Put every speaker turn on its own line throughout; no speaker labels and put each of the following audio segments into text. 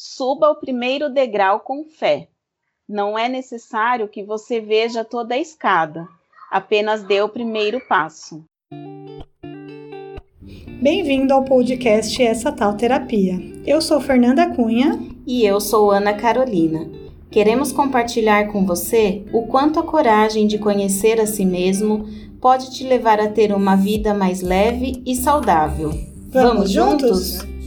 Suba o primeiro degrau com fé. Não é necessário que você veja toda a escada, apenas dê o primeiro passo.
Bem-vindo ao podcast Essa Tal Terapia. Eu sou Fernanda Cunha.
E eu sou Ana Carolina. Queremos compartilhar com você o quanto a coragem de conhecer a si mesmo pode te levar a ter uma vida mais leve e saudável.
Vamos, Vamos juntos?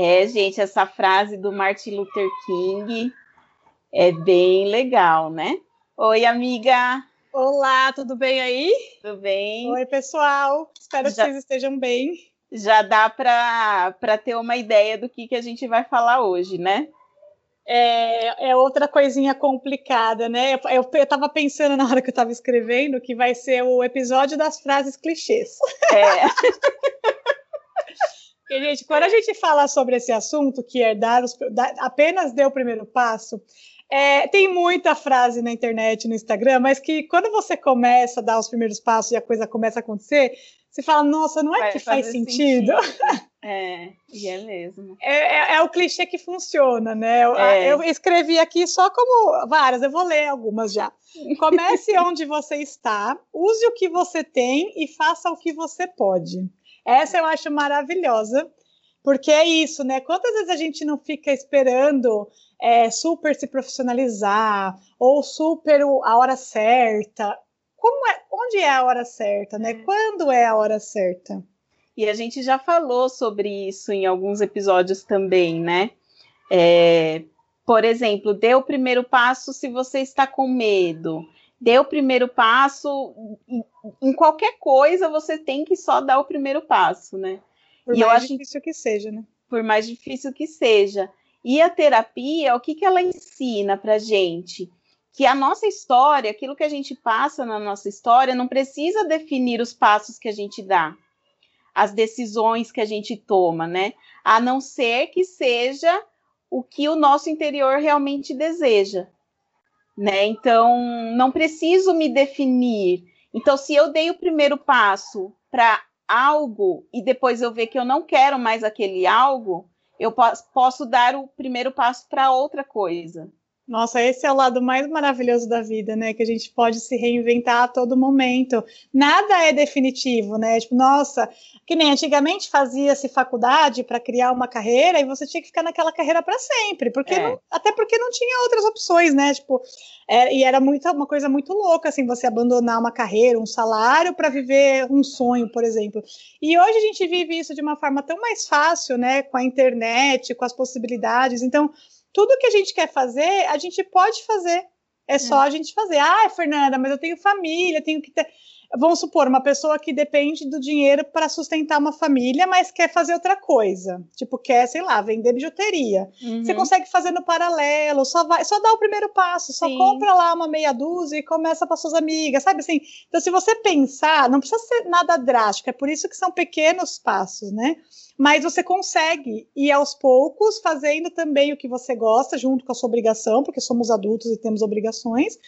É, gente, essa frase do Martin Luther King é bem legal, né? Oi, amiga.
Olá, tudo bem aí?
Tudo bem.
Oi, pessoal. Espero já, que vocês estejam bem.
Já dá para ter uma ideia do que, que a gente vai falar hoje, né?
É, é outra coisinha complicada, né? Eu, estava pensando na hora que eu estava escrevendo que vai ser o episódio das frases clichês. É. Porque, gente, quando a gente fala sobre esse assunto, que é dar os, apenas dê o primeiro passo, é, tem muita frase na internet, no Instagram, mas que quando você começa a dar os primeiros passos e a coisa começa a acontecer, você fala, nossa, não é Vai que faz sentido?
sentido. É, e é mesmo.
É, é, é, o clichê que funciona, né? Eu, é. eu, escrevi aqui só como várias, eu vou ler algumas já. Comece onde você está, use o que você tem e faça o que você pode. Essa eu acho maravilhosa, porque é isso, né? Quantas vezes a gente não fica esperando é, super se profissionalizar ou super a hora certa? Como é? Onde é a hora certa, né? Quando é a hora certa?
E a gente já falou sobre isso em alguns episódios também, né? É, por exemplo, dê o primeiro passo se você está com medo dê o primeiro passo. Em qualquer coisa, você tem que só dar o primeiro passo, né?
Por e mais difícil que seja, né?
Por mais difícil que seja. E a terapia, o que, que ela ensina pra gente? Que a nossa história, aquilo que a gente passa na nossa história, não precisa definir os passos que a gente dá, as decisões que a gente toma, né? A não ser que seja o que o nosso interior realmente deseja né? Então, não preciso me definir. Então, se eu dei o primeiro passo para algo e depois eu ver que eu não quero mais aquele algo, eu posso dar o primeiro passo para outra coisa.
Nossa, esse é o lado mais maravilhoso da vida, né? Que a gente pode se reinventar a todo momento. Nada é definitivo, né? Tipo, nossa, que nem antigamente fazia-se faculdade para criar uma carreira e você tinha que ficar naquela carreira para sempre, porque é. não, até porque não tinha outras opções, né? Tipo, é, e era muito, uma coisa muito louca, assim, você abandonar uma carreira, um salário para viver um sonho, por exemplo. E hoje a gente vive isso de uma forma tão mais fácil, né? Com a internet, com as possibilidades. Então, tudo que a gente quer fazer, a gente pode fazer. É, é. só a gente fazer. Ah, Fernanda, mas eu tenho família, tenho que ter. Vamos supor, uma pessoa que depende do dinheiro para sustentar uma família, mas quer fazer outra coisa. Tipo, quer, sei lá, vender bijuteria. Uhum. Você consegue fazer no paralelo, só vai, só dá o primeiro passo, só Sim. compra lá uma meia dúzia e começa para suas amigas, sabe assim? Então, se você pensar, não precisa ser nada drástico, é por isso que são pequenos passos, né? Mas você consegue ir aos poucos fazendo também o que você gosta, junto com a sua obrigação, porque somos adultos e temos obrigações,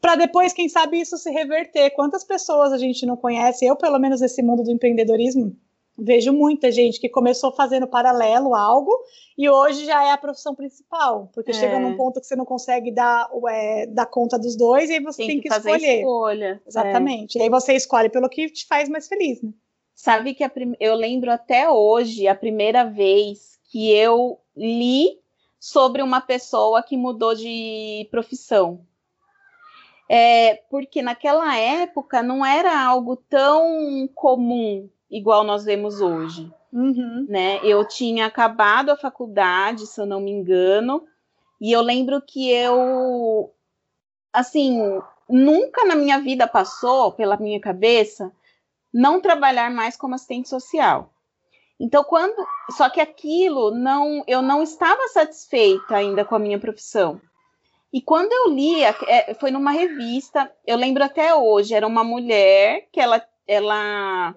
para depois, quem sabe, isso se reverter. Quantas pessoas a gente não conhece? Eu, pelo menos, nesse mundo do empreendedorismo, vejo muita gente que começou fazendo paralelo algo e hoje já é a profissão principal, porque é. chega num ponto que você não consegue dar, é, dar conta dos dois e aí você tem, tem que, que escolher.
Escolha.
Exatamente. É. E aí você escolhe pelo que te faz mais feliz, né?
Sabe que prim... eu lembro até hoje a primeira vez que eu li sobre uma pessoa que mudou de profissão. É, porque naquela época não era algo tão comum igual nós vemos hoje. Uhum. Né? Eu tinha acabado a faculdade, se eu não me engano, e eu lembro que eu, assim, nunca na minha vida passou pela minha cabeça não trabalhar mais como assistente social. Então, quando. Só que aquilo não. Eu não estava satisfeita ainda com a minha profissão. E quando eu li, é, foi numa revista, eu lembro até hoje, era uma mulher que ela, ela,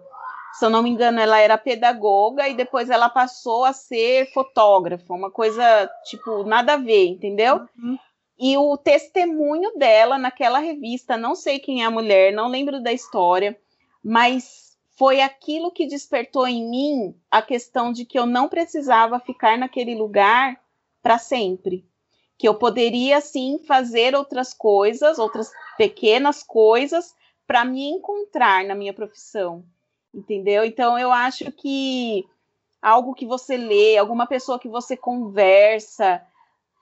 se eu não me engano, ela era pedagoga e depois ela passou a ser fotógrafa, uma coisa, tipo, nada a ver, entendeu? Uhum. E o testemunho dela naquela revista, não sei quem é a mulher, não lembro da história, mas foi aquilo que despertou em mim a questão de que eu não precisava ficar naquele lugar para sempre. Que eu poderia, sim, fazer outras coisas, outras pequenas coisas, para me encontrar na minha profissão. Entendeu? Então, eu acho que algo que você lê, alguma pessoa que você conversa,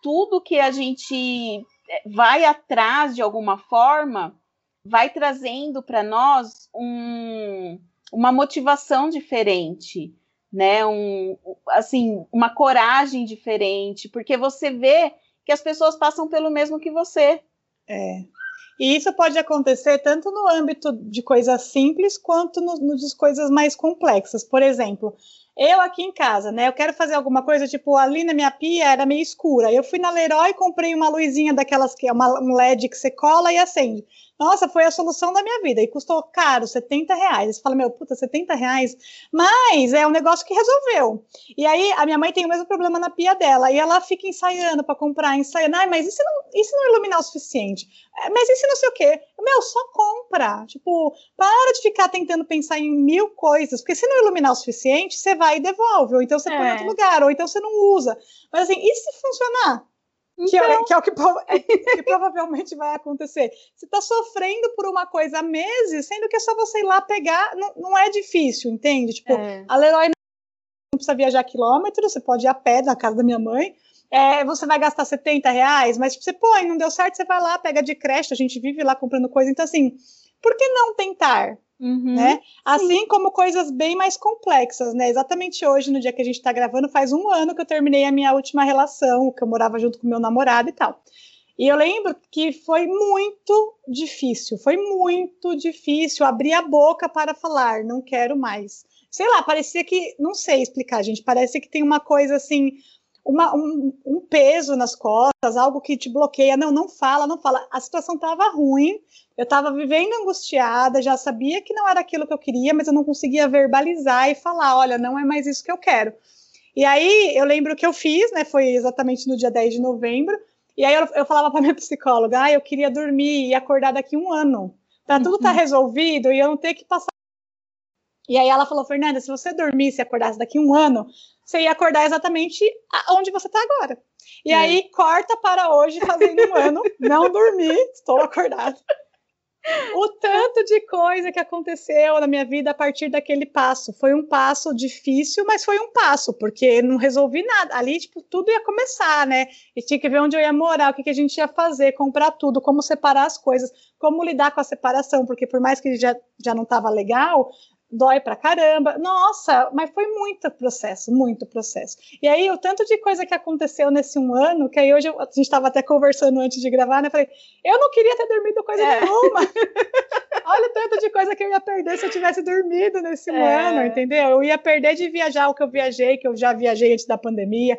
tudo que a gente eh, vai atrás de alguma forma, vai trazendo para nós um, uma motivação diferente, né? Um, assim, uma coragem diferente, porque você vê que as pessoas passam pelo mesmo que você.
É. E isso pode acontecer tanto no âmbito de coisas simples quanto no, no coisas mais complexas. Por exemplo, eu aqui em casa, né? Eu quero fazer alguma coisa, tipo, ali na minha pia era meio escura. Eu fui na Leroy e comprei uma luzinha daquelas que é uma, um LED que você cola e acende. Nossa, foi a solução da minha vida. E custou caro, 70 reais. Você fala, meu, puta, 70 reais. Mas é um negócio que resolveu. E aí, a minha mãe tem o mesmo problema na pia dela. E ela fica ensaiando para comprar, ensaiando. Ai, mas e se, não, e se não iluminar o suficiente? É, mas e se não sei o quê? Meu, só compra. Tipo, para de ficar tentando pensar em mil coisas. Porque se não iluminar o suficiente, você vai e devolve. Ou então você é. põe em outro lugar. Ou então você não usa. Mas assim, e se funcionar? Que, é, então... que, é, o que, é, que, provavelmente vai acontecer. Você está sofrendo por uma coisa há meses, sendo que é só você ir lá pegar, não, não é difícil, entende? Tipo, é. a Leroy não precisa viajar quilômetros, você pode ir a pé na casa da minha mãe. É, você vai gastar 70 reais, mas tipo, você põe, não deu certo, você vai lá, pega de crédito, a gente vive lá comprando coisa. Então, assim, por que não tentar? Uhum, né? Assim como coisas bem mais complexas, né? Exatamente hoje, no dia que a gente está gravando, faz um ano que eu terminei a minha última relação, que eu morava junto com meu namorado e tal. E eu lembro que foi muito difícil, foi muito difícil abrir a boca para falar, não quero mais. Sei lá, parecia que, não sei explicar, gente, parece que tem uma coisa assim, uma, um, um, peso nas costas, algo que te bloqueia. Não, não fala, não fala. A situação estava ruim, eu estava vivendo angustiada, já sabia que não era aquilo que eu queria, mas eu não conseguia verbalizar e falar: olha, não é mais isso que eu quero. E aí eu lembro que eu fiz, né? Foi exatamente no dia 10 de novembro. E aí eu, eu falava para minha psicóloga: ah, eu queria dormir e acordar daqui um ano, para tudo tá uhum. resolvido e eu não ter que passar. E aí ela falou: Fernanda, se você dormisse e acordasse daqui um ano, você ia acordar exatamente onde você está agora. E é. aí corta para hoje, fazendo um ano, não dormi, estou acordada. O tanto de coisa que aconteceu na minha vida a partir daquele passo. Foi um passo difícil, mas foi um passo, porque não resolvi nada. Ali, tipo, tudo ia começar, né? E tinha que ver onde eu ia morar, o que, que a gente ia fazer, comprar tudo, como separar as coisas, como lidar com a separação, porque por mais que já, já não estava legal, dói pra caramba. Nossa, mas foi muito processo, muito processo. E aí, o tanto de coisa que aconteceu nesse um ano, que aí hoje a gente estava até conversando antes de gravar, né? Falei, eu não queria ter dormido coisa é. nenhuma. Olha o tanto de coisa que eu ia perder se eu tivesse dormido nesse é. ano, entendeu? Eu ia perder de viajar o que eu viajei, que eu já viajei antes da pandemia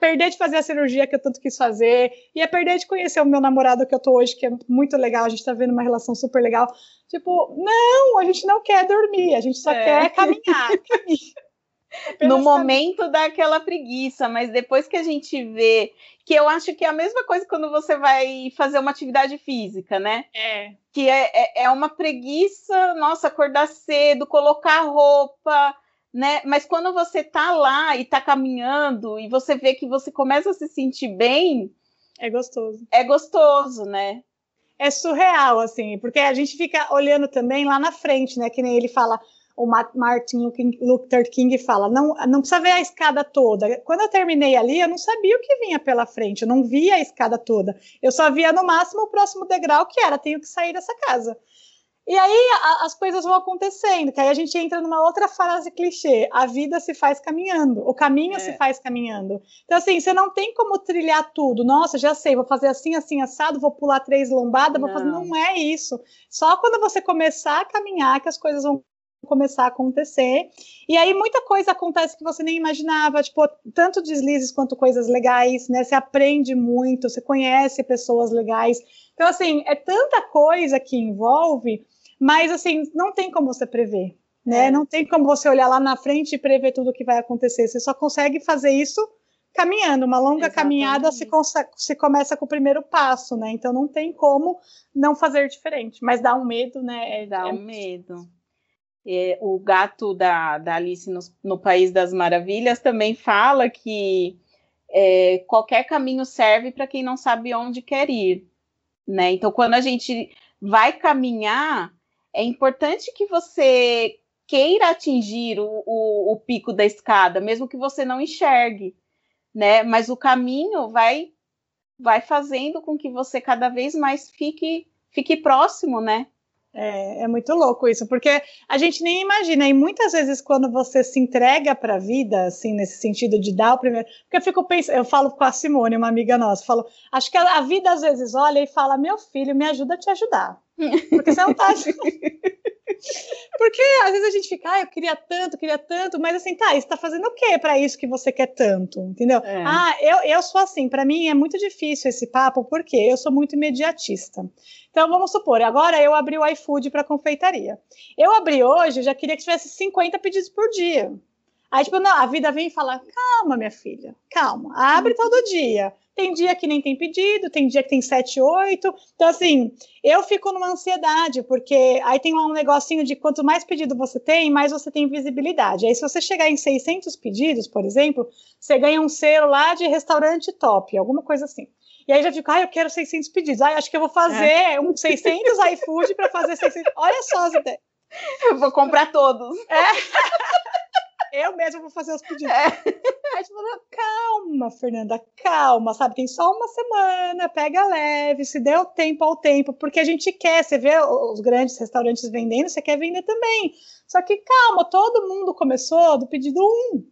perder de fazer a cirurgia que eu tanto quis fazer, ia perder de conhecer o meu namorado que eu tô hoje, que é muito legal, a gente tá vendo uma relação super legal. Tipo, não, a gente não quer dormir, a gente só é. quer caminhar.
no momento daquela preguiça, mas depois que a gente vê, que eu acho que é a mesma coisa quando você vai fazer uma atividade física, né?
É.
Que é, é, é uma preguiça, nossa, acordar cedo, colocar roupa, né? Mas quando você tá lá e tá caminhando e você vê que você começa a se sentir bem,
é gostoso.
É gostoso, né?
É surreal, assim, porque a gente fica olhando também lá na frente, né? Que nem ele fala, o Martin Luther King fala, não, não precisa ver a escada toda. Quando eu terminei ali, eu não sabia o que vinha pela frente, eu não via a escada toda. Eu só via no máximo o próximo degrau, que era, tenho que sair dessa casa. E aí a, as coisas vão acontecendo, que aí a gente entra numa outra frase clichê: a vida se faz caminhando, o caminho é. se faz caminhando. Então, assim, você não tem como trilhar tudo. Nossa, já sei, vou fazer assim, assim, assado, vou pular três lombadas, vou fazer. Não é isso. Só quando você começar a caminhar que as coisas vão começar a acontecer. E aí muita coisa acontece que você nem imaginava, tipo, tanto deslizes quanto coisas legais, né? Você aprende muito, você conhece pessoas legais. Então, assim, é tanta coisa que envolve mas, assim, não tem como você prever, né? É. Não tem como você olhar lá na frente e prever tudo o que vai acontecer. Você só consegue fazer isso caminhando. Uma longa Exatamente. caminhada se, se, começa com o primeiro passo, né? Então, não tem como não fazer diferente. Mas dá um medo, né?
É, dá é um medo. É, o gato da, da Alice no, no, País das Maravilhas também fala que é, qualquer caminho serve para quem não sabe onde quer ir. Né? Então, quando a gente vai caminhar, é importante que você queira atingir o, o, o pico da escada, mesmo que você não enxergue, né? Mas o caminho vai vai fazendo com que você cada vez mais fique fique próximo, né?
É, é, muito louco isso, porque a gente nem imagina, e muitas vezes quando você se entrega para a vida, assim, nesse sentido de dar o primeiro. Porque eu fico pensando, eu falo com a Simone, uma amiga nossa, falo, acho que a, a vida às vezes olha e fala: meu filho, me ajuda a te ajudar. Porque você não tá. Porque às vezes a gente fica, ah, eu queria tanto, queria tanto, mas assim, tá, você tá fazendo o quê para isso que você quer tanto? Entendeu? É. Ah, eu, eu sou assim, para mim é muito difícil esse papo, porque eu sou muito imediatista. Então vamos supor, agora eu abri o iFood para confeitaria. Eu abri hoje, eu já queria que tivesse 50 pedidos por dia. Aí, tipo, não, a vida vem e fala: calma, minha filha, calma, abre uhum. todo dia. Tem dia que nem tem pedido, tem dia que tem 7, 8. Então, assim, eu fico numa ansiedade, porque aí tem um negocinho de quanto mais pedido você tem, mais você tem visibilidade. Aí, se você chegar em 600 pedidos, por exemplo, você ganha um selo lá de restaurante top, alguma coisa assim. E aí já fico, ah, eu quero 600 pedidos. Ah, acho que eu vou fazer é. um 600 iFood para fazer 600. Olha só as ideias.
Eu vou comprar todos.
É. Eu mesma vou fazer os pedidos. É. Aí tipo, calma, Fernanda, calma, sabe? Tem só uma semana, pega leve, se deu tempo ao tempo, porque a gente quer, você vê os grandes restaurantes vendendo, você quer vender também. Só que calma, todo mundo começou do pedido 1.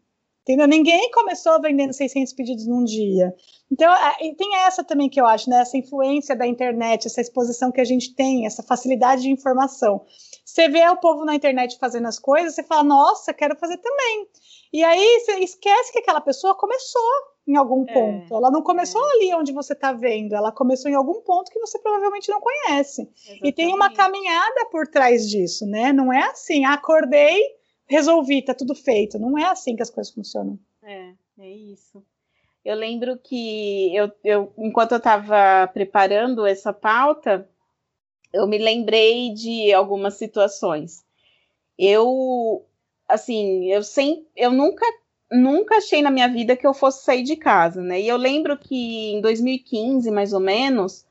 Entendeu? Ninguém começou vendendo 600 pedidos num dia. Então, tem essa também que eu acho, né? Essa influência da internet, essa exposição que a gente tem, essa facilidade de informação. Você vê o povo na internet fazendo as coisas, você fala, nossa, quero fazer também. E aí você esquece que aquela pessoa começou em algum é, ponto. Ela não começou é. ali onde você está vendo, ela começou em algum ponto que você provavelmente não conhece. Exatamente. E tem uma caminhada por trás disso, né? Não é assim, acordei, resolvi, tá tudo feito. Não é assim que as coisas funcionam.
É, é isso. Eu lembro que eu, eu enquanto eu estava preparando essa pauta, eu me lembrei de algumas situações. Eu, assim, eu sem, eu nunca, nunca achei na minha vida que eu fosse sair de casa, né? E eu lembro que em 2015, mais ou menos,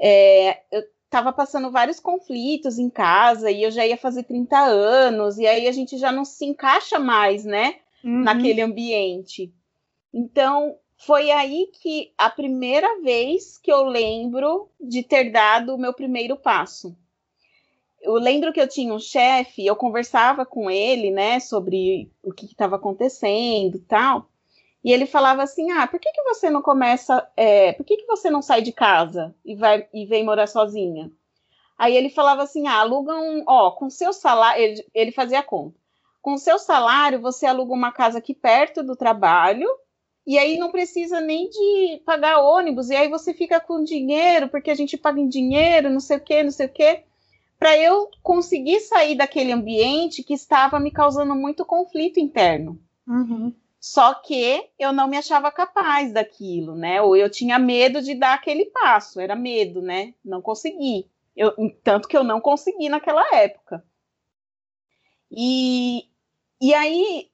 é, eu estava passando vários conflitos em casa e eu já ia fazer 30 anos e aí a gente já não se encaixa mais, né? Uhum. Naquele ambiente. Então, foi aí que a primeira vez que eu lembro de ter dado o meu primeiro passo. Eu lembro que eu tinha um chefe, eu conversava com ele, né, sobre o que estava acontecendo, tal. E ele falava assim: Ah, por que, que você não começa? É, por que, que você não sai de casa e vai e vem morar sozinha? Aí ele falava assim: Ah, aluga um, ó, com seu salário, ele, ele fazia conta. Com seu salário, você aluga uma casa aqui perto do trabalho e aí não precisa nem de pagar ônibus, e aí você fica com dinheiro, porque a gente paga em dinheiro, não sei o quê, não sei o quê, para eu conseguir sair daquele ambiente que estava me causando muito conflito interno.
Uhum.
Só que eu não me achava capaz daquilo, né? Ou eu tinha medo de dar aquele passo, era medo, né? Não consegui. Eu, tanto que eu não consegui naquela época. E, e aí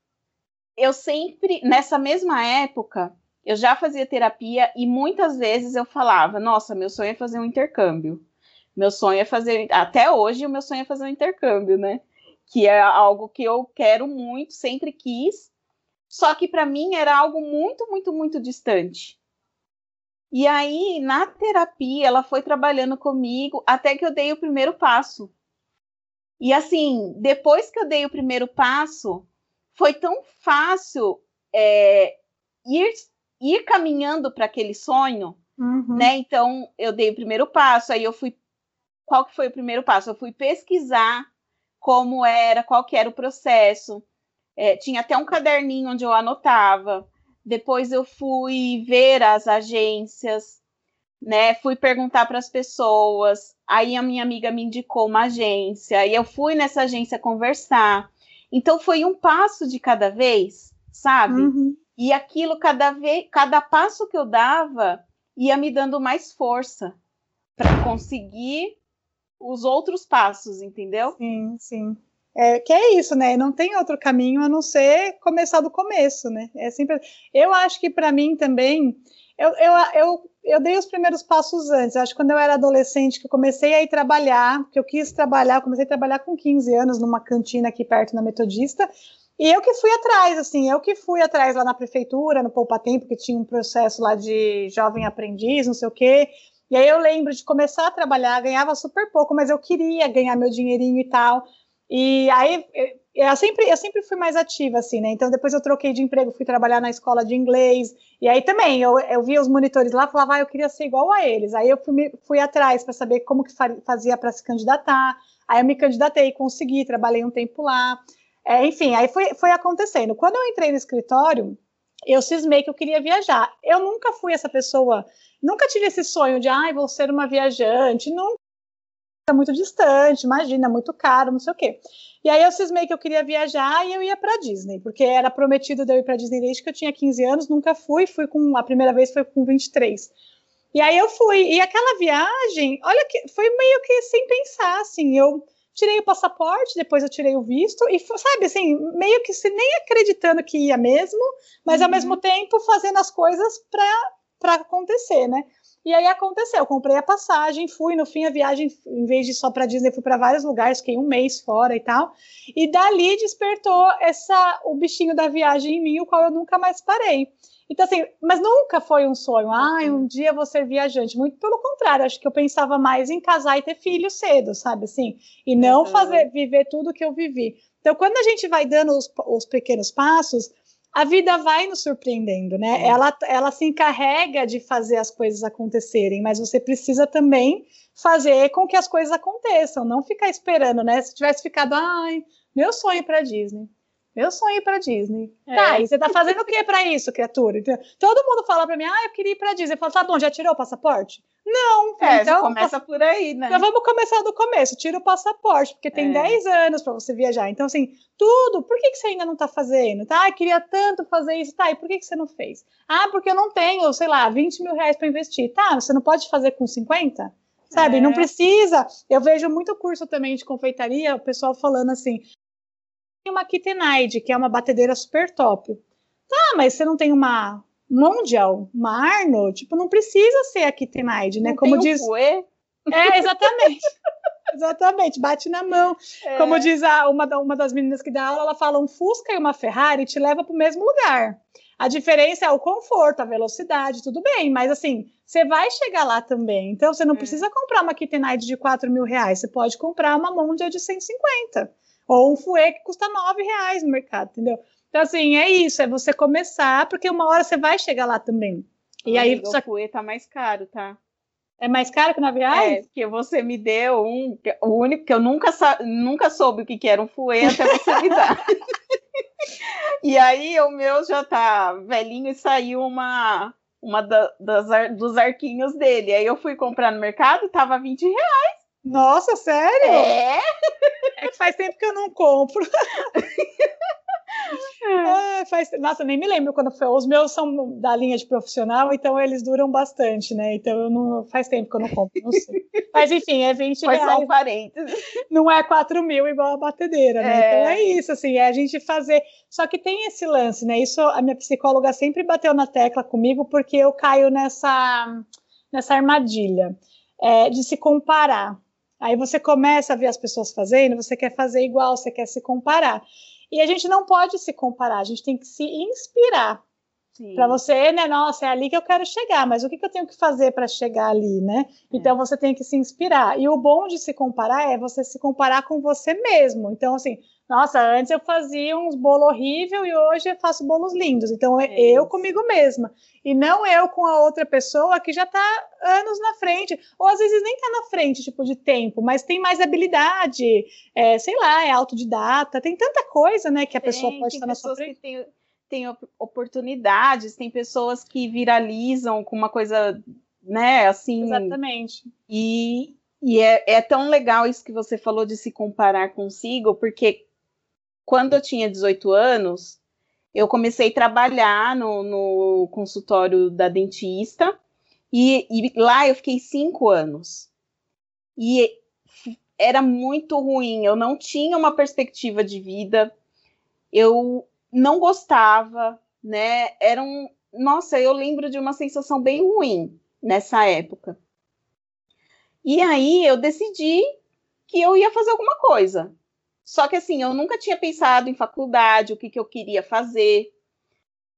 eu sempre, nessa mesma época, eu já fazia terapia e muitas vezes eu falava: Nossa, meu sonho é fazer um intercâmbio. Meu sonho é fazer. Até hoje, o meu sonho é fazer um intercâmbio, né? Que é algo que eu quero muito, sempre quis. Só que para mim era algo muito, muito, muito distante. E aí, na terapia, ela foi trabalhando comigo até que eu dei o primeiro passo. E assim, depois que eu dei o primeiro passo, foi tão fácil é, ir, ir caminhando para aquele sonho, uhum. né? Então eu dei o primeiro passo, aí eu fui. Qual que foi o primeiro passo? Eu fui pesquisar como era, qual que era o processo. É, tinha até um caderninho onde eu anotava. Depois eu fui ver as agências, né? Fui perguntar para as pessoas. Aí a minha amiga me indicou uma agência. Aí eu fui nessa agência conversar. Então foi um passo de cada vez, sabe? Uhum. E aquilo cada vez, cada passo que eu dava ia me dando mais força para conseguir os outros passos, entendeu?
Sim, sim. É, que é isso, né? Não tem outro caminho a não ser começar do começo, né? É sempre. Eu acho que para mim também, eu, eu, eu, eu dei os primeiros passos antes. Acho que quando eu era adolescente, que eu comecei a ir trabalhar, que eu quis trabalhar, comecei a trabalhar com 15 anos numa cantina aqui perto na Metodista. E eu que fui atrás, assim, eu que fui atrás lá na prefeitura, no Poupa Tempo, que tinha um processo lá de jovem aprendiz, não sei o quê. E aí eu lembro de começar a trabalhar, ganhava super pouco, mas eu queria ganhar meu dinheirinho e tal. E aí eu sempre, eu sempre fui mais ativa, assim, né? Então depois eu troquei de emprego, fui trabalhar na escola de inglês. E aí também eu, eu via os monitores lá, falava, ah, eu queria ser igual a eles. Aí eu fui, fui atrás para saber como que fazia para se candidatar. Aí eu me candidatei, consegui, trabalhei um tempo lá. É, enfim, aí foi, foi acontecendo. Quando eu entrei no escritório, eu cismei que eu queria viajar. Eu nunca fui essa pessoa, nunca tive esse sonho de, ai, ah, vou ser uma viajante. Nunca muito distante, imagina, muito caro, não sei o quê. E aí eu cismei que eu queria viajar e eu ia para Disney, porque era prometido de eu ir para Disney desde que eu tinha 15 anos, nunca fui, fui com a primeira vez foi com 23. E aí eu fui, e aquela viagem, olha que foi meio que sem pensar, assim, eu tirei o passaporte, depois eu tirei o visto e sabe assim, meio que se nem acreditando que ia mesmo, mas uhum. ao mesmo tempo fazendo as coisas para acontecer, né? E aí aconteceu, eu comprei a passagem, fui, no fim a viagem, em vez de só para Disney, fui para vários lugares, fiquei um mês fora e tal. E dali despertou essa o bichinho da viagem em mim, o qual eu nunca mais parei. Então, assim, mas nunca foi um sonho, ah, um dia vou ser viajante. Muito pelo contrário, acho que eu pensava mais em casar e ter filho cedo, sabe assim? E não uhum. fazer, viver tudo que eu vivi. Então, quando a gente vai dando os, os pequenos passos, a vida vai nos surpreendendo, né? É. Ela, ela se encarrega de fazer as coisas acontecerem, mas você precisa também fazer com que as coisas aconteçam, não ficar esperando, né? Se tivesse ficado, ai, meu sonho para Disney. Meu sonho para Disney. É. Tá, e você tá fazendo o que para isso, criatura? Todo mundo fala para mim, ah, eu queria ir para Disney. Eu falo, tá bom, já tirou o passaporte? Não.
É, então começa por aí, né?
Então vamos começar do começo. Tira o passaporte, porque tem é. 10 anos para você viajar. Então, assim, tudo. Por que, que você ainda não tá fazendo? Tá, ah, queria tanto fazer isso. Tá, e por que, que você não fez? Ah, porque eu não tenho, sei lá, 20 mil reais para investir. Tá, você não pode fazer com 50? Sabe? É. Não precisa. Eu vejo muito curso também de confeitaria, o pessoal falando assim. Tem uma Kittenide, que é uma batedeira super top. Tá, mas você não tem uma Mondial, uma Arno, tipo, não precisa ser a Kittenide, né?
Não
Como
diz.
Um é, exatamente. exatamente, bate na mão. É. Como diz a, uma, uma das meninas que dá aula, ela fala: um Fusca e uma Ferrari te leva para o mesmo lugar. A diferença é o conforto, a velocidade, tudo bem, mas assim, você vai chegar lá também. Então, você não é. precisa comprar uma Kittenide de 4 mil reais, você pode comprar uma Mondial de 150. Ou um Fue que custa 9 reais no mercado, entendeu? Então, assim, é isso, é você começar, porque uma hora você vai chegar lá também.
E aí. O só... Fue tá mais caro, tá?
É mais caro que na viagem?
É, porque você me deu um, o único que eu nunca, nunca soube o que, que era um fuê até você me dar. e aí o meu já tá velhinho e saiu uma, uma da, das, dos arquinhos dele. Aí eu fui comprar no mercado, tava 20 reais.
Nossa, sério?
É?
É que faz tempo que eu não compro. É, faz, nossa, nem me lembro quando foi. Os meus são da linha de profissional, então eles duram bastante, né? Então eu não, faz tempo que eu não compro, não sei. Mas enfim, é 20 Foi reais.
Só um parênteses.
Não é 4 mil igual a batedeira, né? É. Então é isso, assim, é a gente fazer. Só que tem esse lance, né? Isso a minha psicóloga sempre bateu na tecla comigo, porque eu caio nessa, nessa armadilha é, de se comparar. Aí você começa a ver as pessoas fazendo, você quer fazer igual, você quer se comparar. E a gente não pode se comparar, a gente tem que se inspirar. Para você, né? Nossa, é ali que eu quero chegar, mas o que, que eu tenho que fazer para chegar ali, né? É. Então você tem que se inspirar. E o bom de se comparar é você se comparar com você mesmo. Então, assim, nossa, antes eu fazia uns bolos horríveis e hoje eu faço bolos lindos. Então é, é eu comigo mesma. E não eu com a outra pessoa que já está anos na frente. Ou às vezes nem está na frente, tipo, de tempo, mas tem mais habilidade, é, sei lá, é autodidata, tem tanta coisa, né, que a tem, pessoa pode estar na sua frente.
Tem tem oportunidades, tem pessoas que viralizam com uma coisa, né, assim.
Exatamente.
E, e é, é tão legal isso que você falou de se comparar consigo, porque quando eu tinha 18 anos, eu comecei a trabalhar no, no consultório da dentista, e, e lá eu fiquei cinco anos. E era muito ruim. Eu não tinha uma perspectiva de vida. Eu não gostava, né? Era um, nossa, eu lembro de uma sensação bem ruim nessa época. E aí eu decidi que eu ia fazer alguma coisa. Só que assim, eu nunca tinha pensado em faculdade, o que, que eu queria fazer.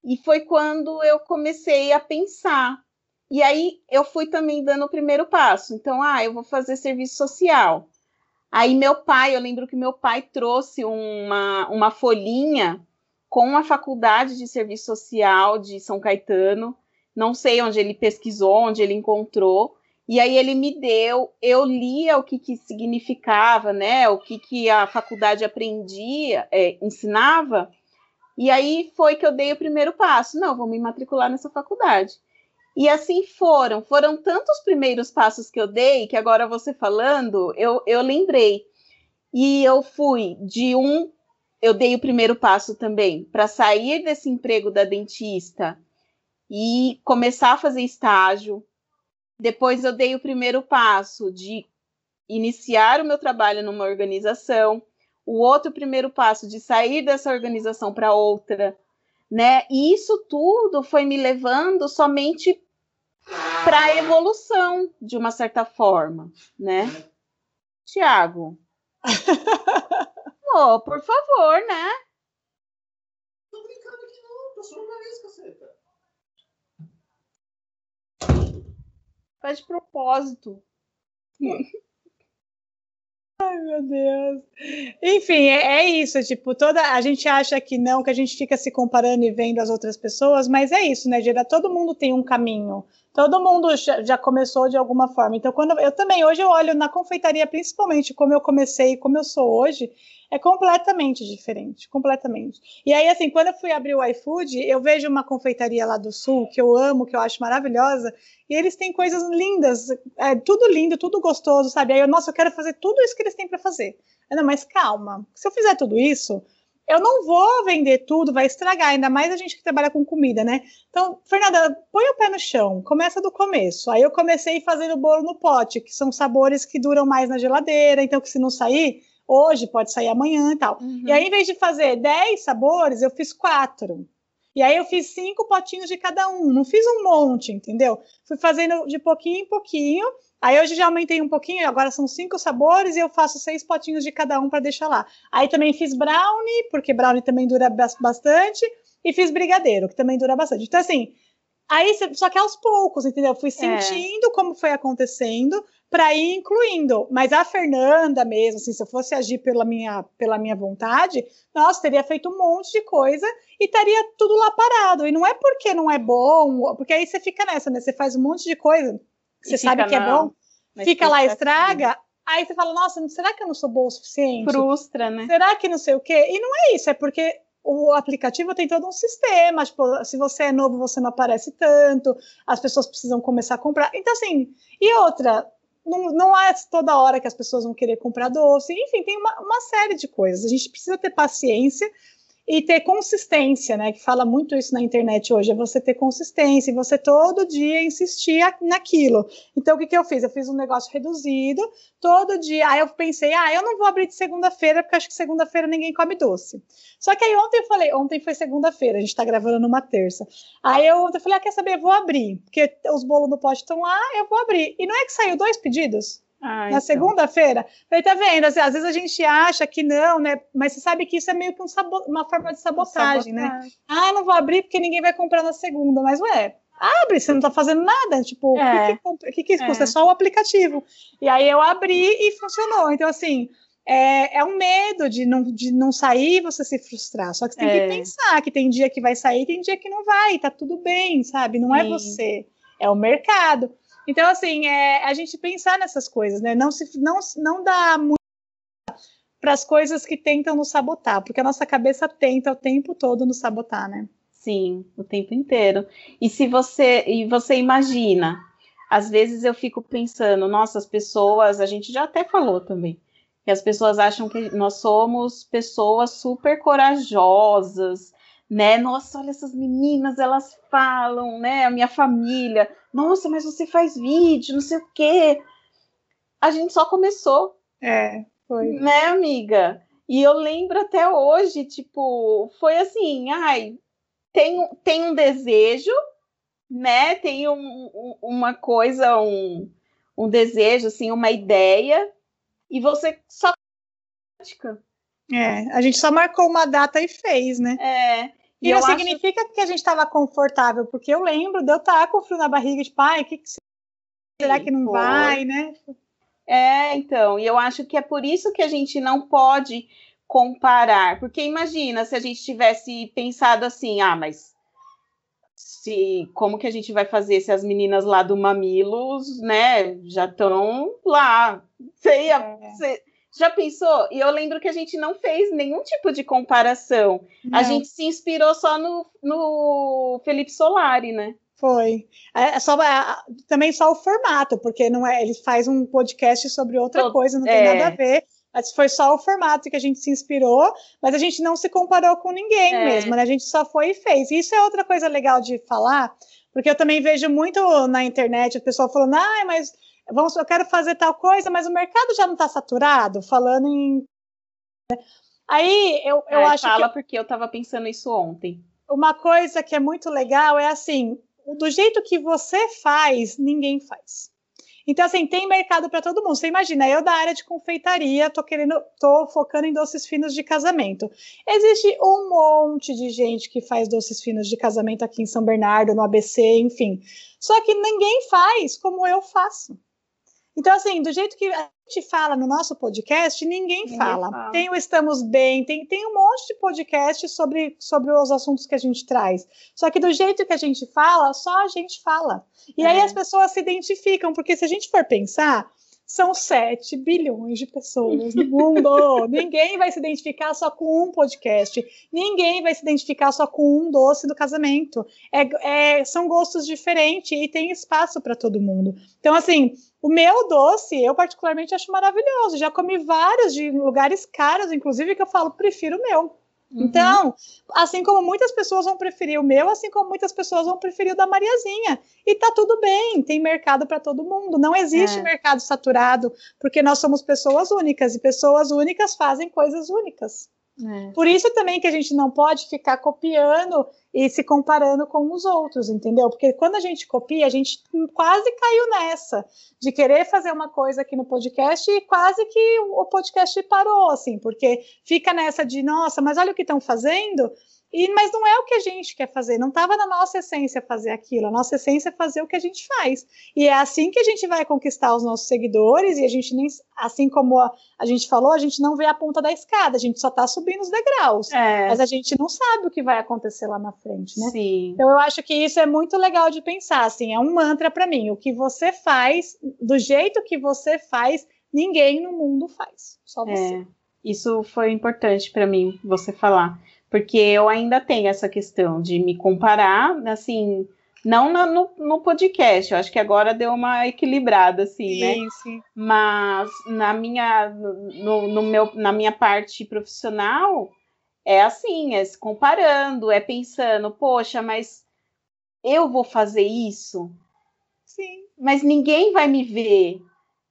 E foi quando eu comecei a pensar. E aí eu fui também dando o primeiro passo. Então, ah, eu vou fazer serviço social. Aí meu pai, eu lembro que meu pai trouxe uma, uma folhinha com a Faculdade de Serviço Social de São Caetano. Não sei onde ele pesquisou, onde ele encontrou. E aí ele me deu, eu lia o que, que significava, né? O que, que a faculdade aprendia, é, ensinava. E aí foi que eu dei o primeiro passo. Não, vou me matricular nessa faculdade. E assim foram. Foram tantos primeiros passos que eu dei que agora você falando, eu, eu lembrei. E eu fui de um eu dei o primeiro passo também para sair desse emprego da dentista e começar a fazer estágio. Depois eu dei o primeiro passo de iniciar o meu trabalho numa organização, o outro primeiro passo de sair dessa organização para outra, né? E isso tudo foi me levando somente para a evolução de uma certa forma, né? Tiago. Oh, por favor, né?
Tô brincando aqui não, tô só uma vez, caceta.
Faz de propósito.
Ai, meu Deus. Enfim, é, é, isso. Tipo, toda a gente acha que não, que a gente fica se comparando e vendo as outras pessoas, mas é isso, né, Gira? Todo mundo tem um caminho. Todo mundo já, já, começou de alguma forma. Então, quando eu também hoje eu olho na confeitaria, principalmente como eu comecei e como eu sou hoje, é completamente diferente, completamente. E aí, assim, quando eu fui abrir o iFood, eu vejo uma confeitaria lá do Sul que eu amo, que eu acho maravilhosa, e eles têm coisas lindas, é, tudo lindo, tudo gostoso, sabe? Aí eu, nossa, eu quero fazer tudo isso que eles têm para fazer. Não, mas calma, se eu fizer tudo isso, eu não vou vender tudo, vai estragar, ainda mais a gente que trabalha com comida, né? Então, Fernanda, põe o pé no chão, começa do começo. Aí eu comecei fazendo bolo no pote, que são sabores que duram mais na geladeira, então que se não sair, hoje, pode sair amanhã e tal. Uhum. E aí, em vez de fazer 10 sabores, eu fiz quatro. E aí eu fiz cinco potinhos de cada um, não fiz um monte, entendeu? Fui fazendo de pouquinho em pouquinho. Aí hoje já aumentei um pouquinho, agora são cinco sabores e eu faço seis potinhos de cada um para deixar lá. Aí também fiz brownie, porque brownie também dura bastante, e fiz brigadeiro, que também dura bastante. Então, assim, aí só que aos poucos, entendeu? Fui é. sentindo é. como foi acontecendo, para ir incluindo. Mas a Fernanda mesmo, assim, se eu fosse agir pela minha, pela minha vontade, nossa, teria feito um monte de coisa e estaria tudo lá parado. E não é porque não é bom, porque aí você fica nessa, né? Você faz um monte de coisa, você sabe que é bom, fica lá, estraga. Assim. Aí você fala, nossa, será que eu não sou boa o suficiente?
Frustra, né?
Será que não sei o quê? E não é isso, é porque o aplicativo tem todo um sistema, tipo, se você é novo, você não aparece tanto, as pessoas precisam começar a comprar. Então, assim, e outra, não, não é toda hora que as pessoas vão querer comprar doce. Enfim, tem uma, uma série de coisas. A gente precisa ter paciência e ter consistência, né? Que fala muito isso na internet hoje, é você ter consistência e você todo dia insistir naquilo. Então, o que, que eu fiz? Eu fiz um negócio reduzido, todo dia. Aí eu pensei, ah, eu não vou abrir de segunda-feira, porque acho que segunda-feira ninguém come doce. Só que aí ontem eu falei, ontem foi segunda-feira, a gente tá gravando numa terça. Aí eu ontem eu falei, ah, quer saber? Eu vou abrir, porque os bolos do pote estão lá, eu vou abrir. E não é que saiu dois pedidos? Ah, na então. segunda-feira. Falei, tá vendo? Assim, às vezes a gente acha que não, né? Mas você sabe que isso é meio que um uma forma de sabotagem, sabotagem, né? Ah, não vou abrir porque ninguém vai comprar na segunda. Mas, ué, abre, você não tá fazendo nada. Tipo, o é. que, que, que, que custa? É. é só o aplicativo. E aí eu abri e funcionou. Então, assim, é, é um medo de não, de não sair e você se frustrar. Só que você tem é. que pensar que tem dia que vai sair, tem dia que não vai, tá tudo bem, sabe? Não é Sim. é você, é o mercado. Então, assim, é a gente pensar nessas coisas, né? Não, se, não, não dá muito para as coisas que tentam nos sabotar, porque a nossa cabeça tenta o tempo todo nos sabotar, né?
Sim, o tempo inteiro. E se você e você imagina, às vezes eu fico pensando, nossa, as pessoas, a gente já até falou também, que as pessoas acham que nós somos pessoas super corajosas, né? Nossa, olha essas meninas, elas falam, né? A minha família, nossa, mas você faz vídeo, não sei o quê. A gente só começou,
É, foi.
Né, amiga? E eu lembro até hoje, tipo, foi assim, ai, tem, tem um desejo, né? Tem um, uma coisa, um, um desejo, assim, uma ideia, e você só
é, a gente só marcou uma data e fez, né?
É.
E, não significa acho... que a gente estava confortável, porque eu lembro de eu estar com frio na barriga, de pai, o que, que será que não vai, né?
É, então, e eu acho que é por isso que a gente não pode comparar, porque imagina se a gente tivesse pensado assim, ah, mas se como que a gente vai fazer se as meninas lá do Mamilos, né, já estão lá? Ia, é. Já pensou? E eu lembro que a gente não fez nenhum tipo de comparação. Não. A gente se inspirou só no, no Felipe Solari, né?
Foi. É, é só, é, também só o formato, porque não é, ele faz um podcast sobre outra Todo, coisa, não tem é. nada a ver. Mas foi só o formato que a gente se inspirou, mas a gente não se comparou com ninguém é. mesmo, né? A gente só foi e fez. Isso é outra coisa legal de falar, porque eu também vejo muito na internet o pessoal falando, ah, mas vamos, eu quero fazer tal coisa, mas o mercado já não está saturado, falando em. Aí eu, eu é, acho
fala
que.
porque eu estava pensando isso ontem.
Uma coisa que é muito legal é assim: do jeito que você faz, ninguém faz. Então, assim, tem mercado para todo mundo. Você imagina, eu da área de confeitaria, tô querendo, tô focando em doces finos de casamento. Existe um monte de gente que faz doces finos de casamento aqui em São Bernardo, no ABC, enfim. Só que ninguém faz como eu faço. Então, assim, do jeito que a gente fala no nosso podcast, ninguém, ninguém fala. fala. Tem o Estamos Bem, tem, tem um monte de podcast sobre, sobre os assuntos que a gente traz. Só que do jeito que a gente fala, só a gente fala. E é. aí as pessoas se identificam, porque se a gente for pensar, são 7 bilhões de pessoas no mundo. Ninguém vai se identificar só com um podcast. Ninguém vai se identificar só com um doce do casamento. É, é, são gostos diferentes e tem espaço para todo mundo. Então, assim, o meu doce, eu particularmente acho maravilhoso. Já comi vários de lugares caros, inclusive, que eu falo, prefiro o meu. Uhum. Então, assim como muitas pessoas vão preferir o meu, assim como muitas pessoas vão preferir o da Mariazinha. E tá tudo bem, tem mercado para todo mundo. Não existe é. mercado saturado, porque nós somos pessoas únicas e pessoas únicas fazem coisas únicas. É. Por isso também que a gente não pode ficar copiando e se comparando com os outros, entendeu? Porque quando a gente copia, a gente quase caiu nessa de querer fazer uma coisa aqui no podcast e quase que o podcast parou, assim, porque fica nessa de, nossa, mas olha o que estão fazendo. E, mas não é o que a gente quer fazer, não estava na nossa essência fazer aquilo, a nossa essência é fazer o que a gente faz. E é assim que a gente vai conquistar os nossos seguidores, e a gente nem, assim como a, a gente falou, a gente não vê a ponta da escada, a gente só está subindo os degraus. É. Mas a gente não sabe o que vai acontecer lá na frente, né?
Sim.
Então eu acho que isso é muito legal de pensar, assim, é um mantra para mim. O que você faz, do jeito que você faz, ninguém no mundo faz, só você. É.
Isso foi importante para mim, você falar porque eu ainda tenho essa questão de me comparar, assim, não no, no podcast, eu acho que agora deu uma equilibrada, assim, né?
Sim.
Mas na minha, no, no, meu, na minha parte profissional, é assim, é se comparando, é pensando, poxa, mas eu vou fazer isso?
Sim.
Mas ninguém vai me ver,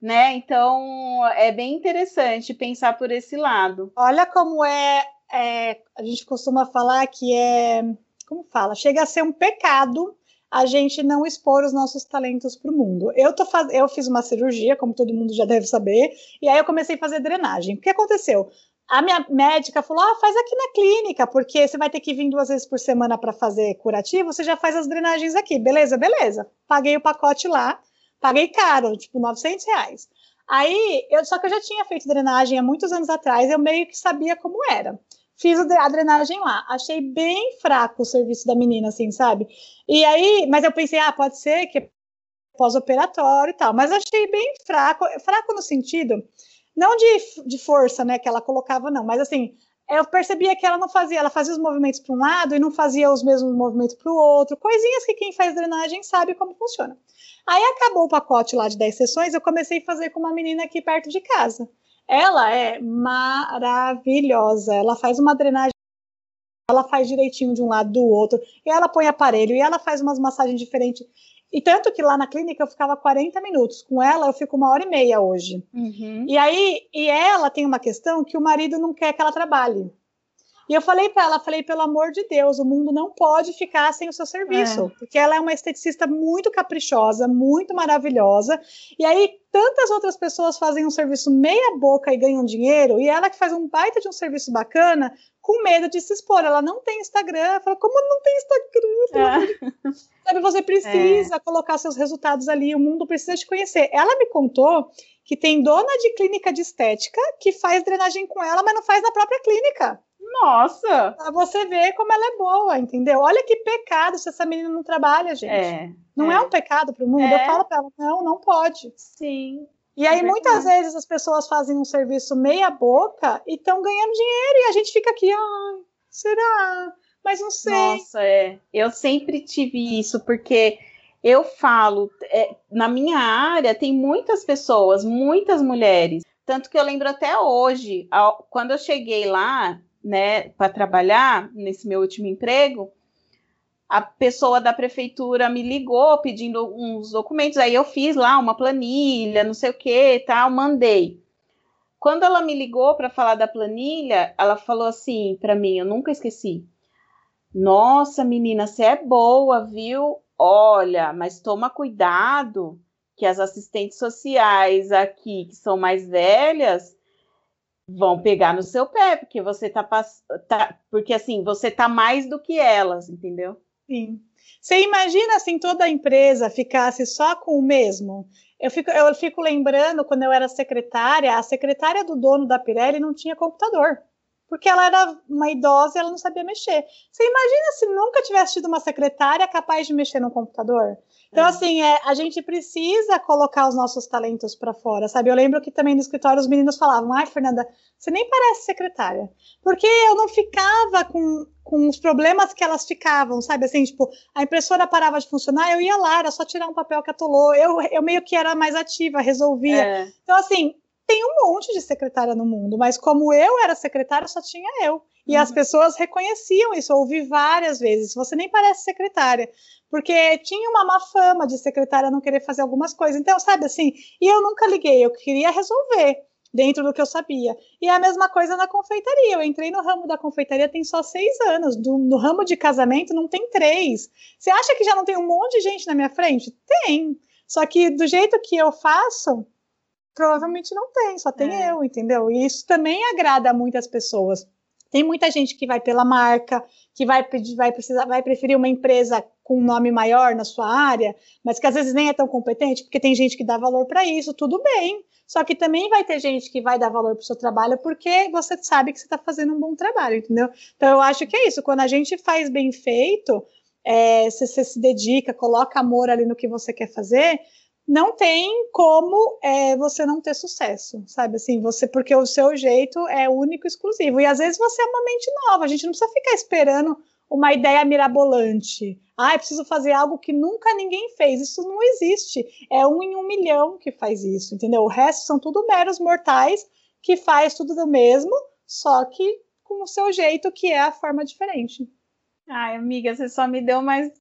né? Então é bem interessante pensar por esse lado.
Olha como é é, a gente costuma falar que é, como fala, chega a ser um pecado a gente não expor os nossos talentos para o mundo. Eu, tô faz... eu fiz uma cirurgia, como todo mundo já deve saber, e aí eu comecei a fazer drenagem. O que aconteceu? A minha médica falou: ah, faz aqui na clínica, porque você vai ter que vir duas vezes por semana para fazer curativo, você já faz as drenagens aqui. Beleza, beleza. Paguei o pacote lá, paguei caro, tipo 900 reais. Aí, eu, só que eu já tinha feito drenagem há muitos anos atrás, eu meio que sabia como era. Fiz a drenagem lá. Achei bem fraco o serviço da menina, assim, sabe? E aí, mas eu pensei, ah, pode ser que é pós-operatório e tal. Mas achei bem fraco. Fraco no sentido, não de, de força, né, que ela colocava, não. Mas assim, eu percebia que ela não fazia, ela fazia os movimentos para um lado e não fazia os mesmos movimentos para o outro, coisinhas que quem faz drenagem sabe como funciona. Aí acabou o pacote lá de 10 sessões, eu comecei a fazer com uma menina aqui perto de casa. Ela é maravilhosa. Ela faz uma drenagem ela faz direitinho de um lado do outro, e ela põe aparelho, e ela faz umas massagens diferentes. E tanto que lá na clínica eu ficava 40 minutos. Com ela, eu fico uma hora e meia hoje.
Uhum.
E aí, e ela tem uma questão que o marido não quer que ela trabalhe. E eu falei para ela, falei, pelo amor de Deus, o mundo não pode ficar sem o seu serviço,
É.
porque ela é uma esteticista muito caprichosa, muito maravilhosa. E aí tantas outras pessoas fazem um serviço meia boca e ganham dinheiro, e ela que faz um baita de um serviço bacana, com medo de se expor. Ela não tem Instagram. Fala, como não tem Instagram? Deus. Sabe, você precisa colocar seus resultados ali, o mundo precisa te conhecer. Ela me contou que tem dona de clínica de estética que faz drenagem com ela, mas não faz na própria clínica.
Nossa!
Pra você ver como ela é boa, entendeu? Olha que pecado se essa menina não trabalha, gente.
É.
não é. um pecado pro mundo.
É.
Eu falo pra ela, não, não pode.
Sim.
E aí,
É
muitas vezes, as pessoas fazem um serviço meia boca e estão ganhando dinheiro, e a gente fica aqui, ai, será? Mas não sei.
Nossa, é. Eu sempre tive isso, porque eu falo, é, na minha área tem muitas pessoas, muitas mulheres. Tanto que eu lembro até hoje, ao- quando eu cheguei lá, né, para trabalhar nesse meu último emprego, a pessoa da prefeitura me ligou pedindo uns documentos. Aí eu fiz lá uma planilha, não sei o que, tal, mandei. Quando ela me ligou para falar da planilha, ela falou assim para mim, eu nunca esqueci. Nossa, menina, você é boa, viu? Olha, mas toma cuidado que as assistentes sociais aqui, que são mais velhas, vão pegar no seu pé, porque você tá, pass... tá porque assim, você tá mais do que elas, entendeu?
Sim. Você imagina assim toda a empresa ficasse só com o mesmo? Eu fico, eu fico lembrando quando eu era secretária, a secretária do dono da Pirelli não tinha computador. Porque ela era uma idosa e ela não sabia mexer. Você imagina se nunca tivesse tido uma secretária capaz de mexer no computador? Então,
É.
assim, é, a gente precisa colocar os nossos talentos para fora, sabe? Eu lembro que também no escritório os meninos falavam: ai, Fernanda, você nem parece secretária. Porque eu não ficava com, com os problemas que elas ficavam, sabe? Assim, tipo, a impressora parava de funcionar, eu ia lá, era só tirar um papel que atolou. Eu, eu meio que era mais ativa, resolvia.
É,
Então, assim, tem um monte de secretária no mundo, mas como eu era secretária, só tinha eu. E
Uhum.
as pessoas reconheciam isso, eu ouvi várias vezes. Você nem parece secretária. Porque tinha uma má fama de secretária não querer fazer algumas coisas. Então, sabe assim, e eu nunca liguei, eu queria resolver dentro do que eu sabia. E a mesma coisa na confeitaria. Eu entrei no ramo da confeitaria tem só seis anos. Do- no ramo de casamento não tem três. Você acha que já não tem um monte de gente na minha frente? Tem. Só que do jeito que eu faço, provavelmente não tem, só tem
É.
eu, entendeu? E isso também agrada a muitas pessoas. Tem muita gente que vai pela marca, que vai pedir, vai precisar, vai preferir uma empresa com um nome maior na sua área, mas que às vezes nem é tão competente, porque tem gente que dá valor para isso, tudo bem. Só que também vai ter gente que vai dar valor para o seu trabalho porque você sabe que você está fazendo um bom trabalho, entendeu? Então eu acho que é isso. Quando a gente faz bem feito, é, se você se dedica, coloca amor ali no que você quer fazer, não tem como é, você não ter sucesso, sabe? Assim, você porque o seu jeito é único, exclusivo. E às vezes você é uma mente nova. A gente não precisa ficar esperando uma ideia mirabolante. Ah, preciso fazer algo que nunca ninguém fez. Isso não existe. É um em um milhão que faz isso, entendeu? O resto são tudo meros mortais que faz tudo do mesmo, só que com o seu jeito, que é a forma diferente.
Ai, amiga, você só me deu mais,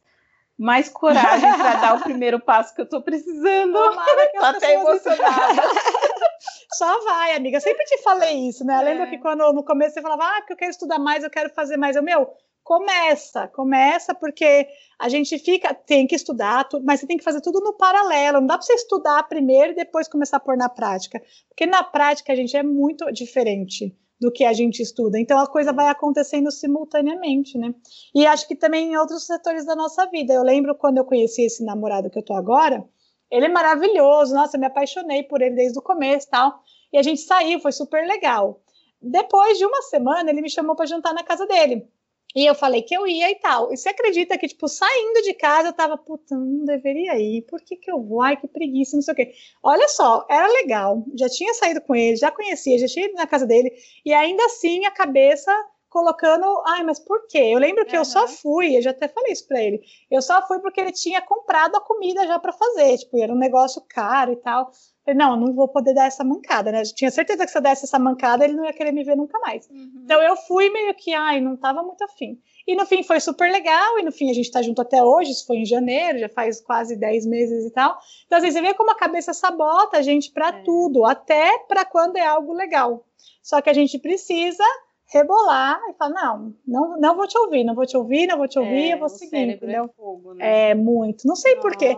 mais coragem para dar o primeiro passo que eu tô precisando.
Tomara que
Tô
as
até emocionada.
Só vai, amiga. Eu sempre te falei isso, né?
É.
lembro que quando no começo você falava, ah, porque eu quero estudar mais, eu quero fazer mais. Eu, meu, começa, começa, porque a gente fica, tem que estudar, tu- mas você tem que fazer tudo no paralelo. Não dá para você estudar primeiro e depois começar a pôr na prática. Porque na prática a gente é muito diferente do que a gente estuda. Então a coisa vai acontecendo simultaneamente, né? E acho que também em outros setores da nossa vida. Eu lembro quando eu conheci esse namorado que eu tô agora, ele é maravilhoso, nossa, me apaixonei por ele desde o começo tal. E a gente saiu, foi super legal. Depois de uma semana, ele me chamou para jantar na casa dele. E eu falei que eu ia e tal. E você acredita que, tipo, saindo de casa, eu tava, puta, não deveria ir. Por que que eu vou? Ai, que preguiça, não sei o quê. Olha só, era legal. Já tinha saído com ele, já conhecia, já tinha ido na casa dele. E ainda assim, a cabeça colocando, ai, mas por quê? Eu lembro que
uhum.
eu só fui, eu já até falei isso para ele. Eu só fui porque ele tinha comprado a comida já para fazer, tipo, era um negócio caro e tal. Falei, não, não vou poder dar essa mancada, né? Eu tinha certeza que se eu desse essa mancada, ele não ia querer me ver nunca mais. Uhum. Então eu fui meio que, ai, não tava muito afim. E no fim foi super legal, e no fim a gente tá junto até hoje, isso foi em janeiro, já faz quase 10 meses e tal. Então, assim, você vê como a cabeça sabota a gente para é. tudo, até para quando é algo legal. Só que a gente precisa rebolar e falar, não, não, não vou te ouvir, não vou te ouvir, não vou te ouvir, é, eu vou seguir, é entendeu? É, fogo, né? é, muito. Não sei porquê.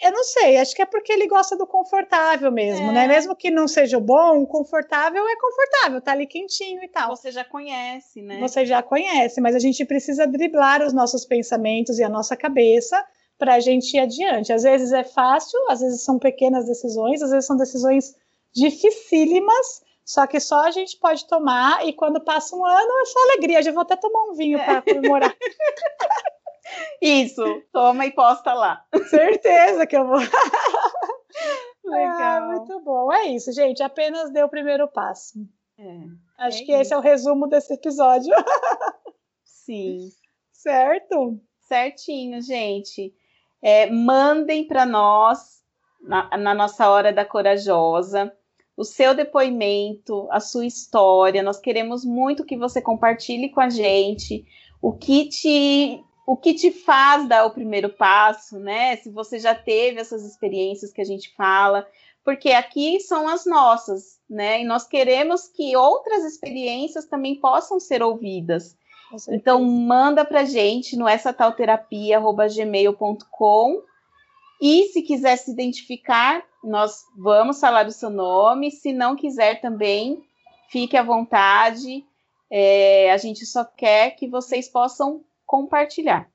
Eu não sei, acho que é porque ele gosta do confortável mesmo, né? é. né? Mesmo que não seja bom, confortável é confortável, tá ali quentinho e tal.
Você já conhece, né?
Você já conhece, mas a gente precisa driblar os nossos pensamentos e a nossa cabeça para a gente ir adiante. Às vezes é fácil, às vezes são pequenas decisões, às vezes são decisões dificílimas, só que só a gente pode tomar e quando passa um ano é só alegria. Já vou até tomar um vinho para comemorar.
Isso, toma e posta lá.
Certeza que eu vou. Legal. Ah, muito bom. É isso, gente. Apenas deu o primeiro passo. É, Acho é que isso. esse é o resumo desse episódio.
Sim.
Certo?
Certinho, gente. É, mandem para nós, na, na nossa hora da corajosa, o seu depoimento, a sua história. Nós queremos muito que você compartilhe com a gente o que te o que te faz dar o primeiro passo, né? Se você já teve essas experiências que a gente fala, porque aqui são as nossas, né? E nós queremos que outras experiências também possam ser ouvidas. Então manda pra gente no essa gmail.com e se quiser se identificar, nós vamos falar o seu nome. Se não quiser também, fique à vontade. É, a gente só quer que vocês possam compartilhar.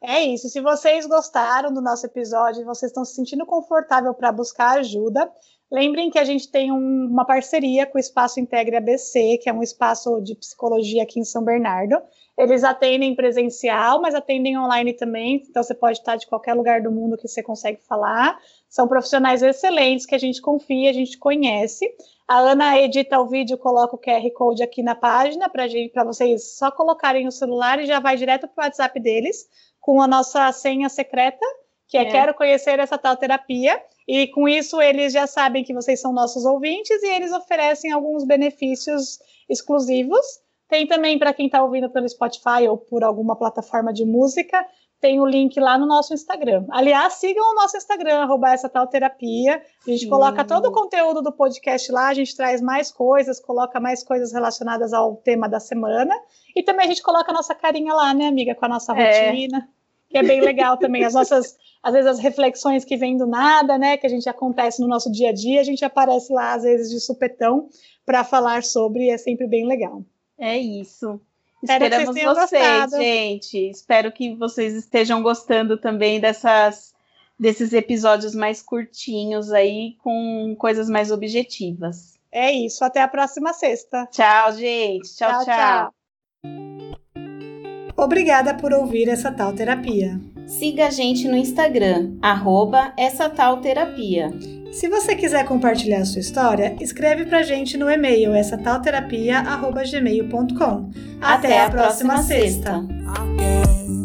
É isso. Se vocês gostaram do nosso episódio, vocês estão se sentindo confortável para buscar ajuda, lembrem que a gente tem um, uma parceria com o Espaço Integre ABC, que é um espaço de psicologia aqui em São Bernardo. Eles atendem presencial, mas atendem online também, então você pode estar de qualquer lugar do mundo que você consegue falar. São profissionais excelentes que a gente confia, a gente conhece. A Ana edita o vídeo, coloca o QR Code aqui na página para vocês só colocarem o celular e já vai direto para o WhatsApp deles com a nossa senha secreta, que é, é quero conhecer essa tal terapia. E com isso eles já sabem que vocês são nossos ouvintes e eles oferecem alguns benefícios exclusivos. Tem também para quem está ouvindo pelo Spotify ou por alguma plataforma de música, tem o link lá no nosso Instagram. Aliás, sigam o nosso Instagram, arroba essa tal terapia. A gente Sim. coloca todo o conteúdo do podcast lá, a gente traz mais coisas, coloca mais coisas relacionadas ao tema da semana. E também a gente coloca a nossa carinha lá, né, amiga, com a nossa é. rotina. Que é bem legal também. As nossas, às vezes, as reflexões que vêm do nada, né? Que a gente acontece no nosso dia a dia, a gente aparece lá, às vezes, de supetão, para falar sobre, e é sempre bem legal.
É isso. Espero Esperamos vocês, vocês gente. Espero que vocês estejam gostando também dessas desses episódios mais curtinhos aí, com coisas mais objetivas.
É isso. Até a próxima sexta.
Tchau, gente. tchau. tchau. tchau.
Obrigada por ouvir essa tal terapia.
Siga a gente no Instagram, arroba essa tal terapia.
Se você quiser compartilhar a sua história, escreve pra gente no e-mail essa tal terapia@gmail.com. Até, Até a próxima, próxima sexta. sexta.